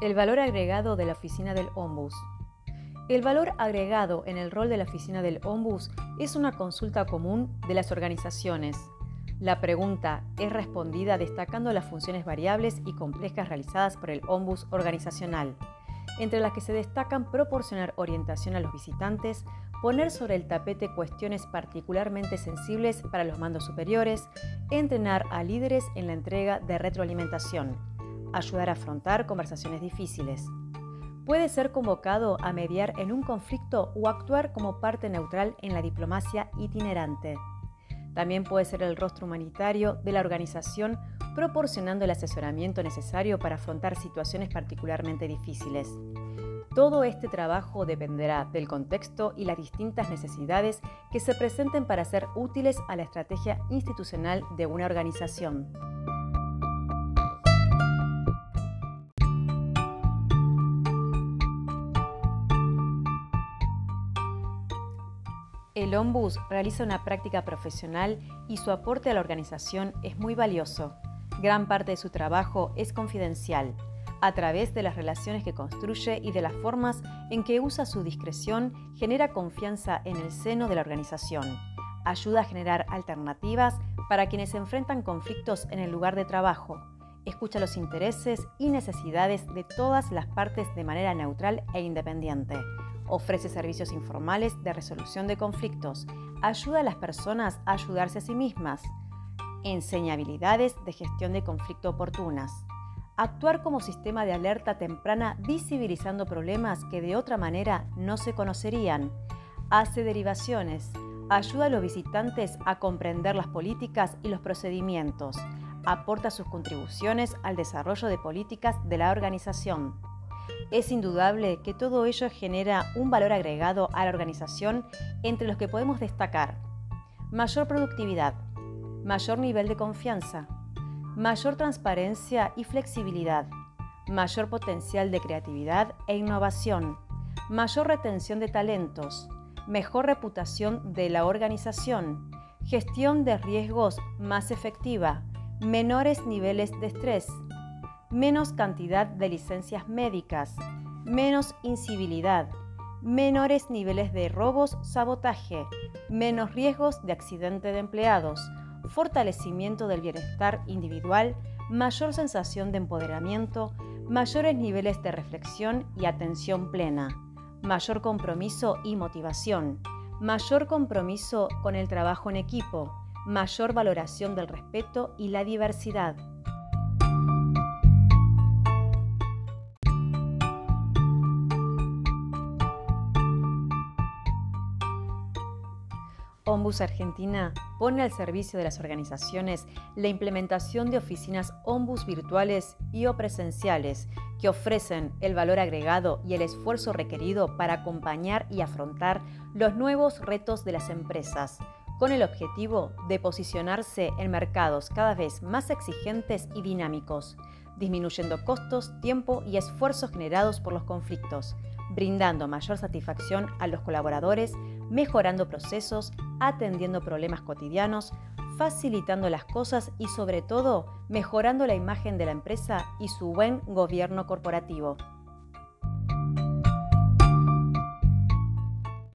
El valor agregado de la oficina del Ombus. El valor agregado en el rol de la oficina del Ombus es una consulta común de las organizaciones. La pregunta es respondida destacando las funciones variables y complejas realizadas por el Ombus organizacional, entre las que se destacan proporcionar orientación a los visitantes, poner sobre el tapete cuestiones particularmente sensibles para los mandos superiores, entrenar a líderes en la entrega de retroalimentación, ayudar a afrontar conversaciones difíciles. Puede ser convocado a mediar en un conflicto o actuar como parte neutral en la diplomacia itinerante. También puede ser el rostro humanitario de la organización proporcionando el asesoramiento necesario para afrontar situaciones particularmente difíciles. Todo este trabajo dependerá del contexto y las distintas necesidades que se presenten para ser útiles a la estrategia institucional de una organización. El Ombus realiza una práctica profesional y su aporte a la organización es muy valioso. Gran parte de su trabajo es confidencial a través de las relaciones que construye y de las formas en que usa su discreción, genera confianza en el seno de la organización. Ayuda a generar alternativas para quienes enfrentan conflictos en el lugar de trabajo. Escucha los intereses y necesidades de todas las partes de manera neutral e independiente. Ofrece servicios informales de resolución de conflictos. Ayuda a las personas a ayudarse a sí mismas. Enseña habilidades de gestión de conflicto oportunas actuar como sistema de alerta temprana visibilizando problemas que de otra manera no se conocerían, hace derivaciones, ayuda a los visitantes a comprender las políticas y los procedimientos, aporta sus contribuciones al desarrollo de políticas de la organización. Es indudable que todo ello genera un valor agregado a la organización entre los que podemos destacar. Mayor productividad, mayor nivel de confianza, mayor transparencia y flexibilidad, mayor potencial de creatividad e innovación, mayor retención de talentos, mejor reputación de la organización, gestión de riesgos más efectiva, menores niveles de estrés, menos cantidad de licencias médicas, menos incivilidad, menores niveles de robos, sabotaje, menos riesgos de accidente de empleados, fortalecimiento del bienestar individual, mayor sensación de empoderamiento, mayores niveles de reflexión y atención plena, mayor compromiso y motivación, mayor compromiso con el trabajo en equipo, mayor valoración del respeto y la diversidad. Ombus Argentina pone al servicio de las organizaciones la implementación de oficinas Ombus virtuales y o presenciales que ofrecen el valor agregado y el esfuerzo requerido para acompañar y afrontar los nuevos retos de las empresas, con el objetivo de posicionarse en mercados cada vez más exigentes y dinámicos, disminuyendo costos, tiempo y esfuerzos generados por los conflictos, brindando mayor satisfacción a los colaboradores, mejorando procesos, atendiendo problemas cotidianos, facilitando las cosas y sobre todo mejorando la imagen de la empresa y su buen gobierno corporativo.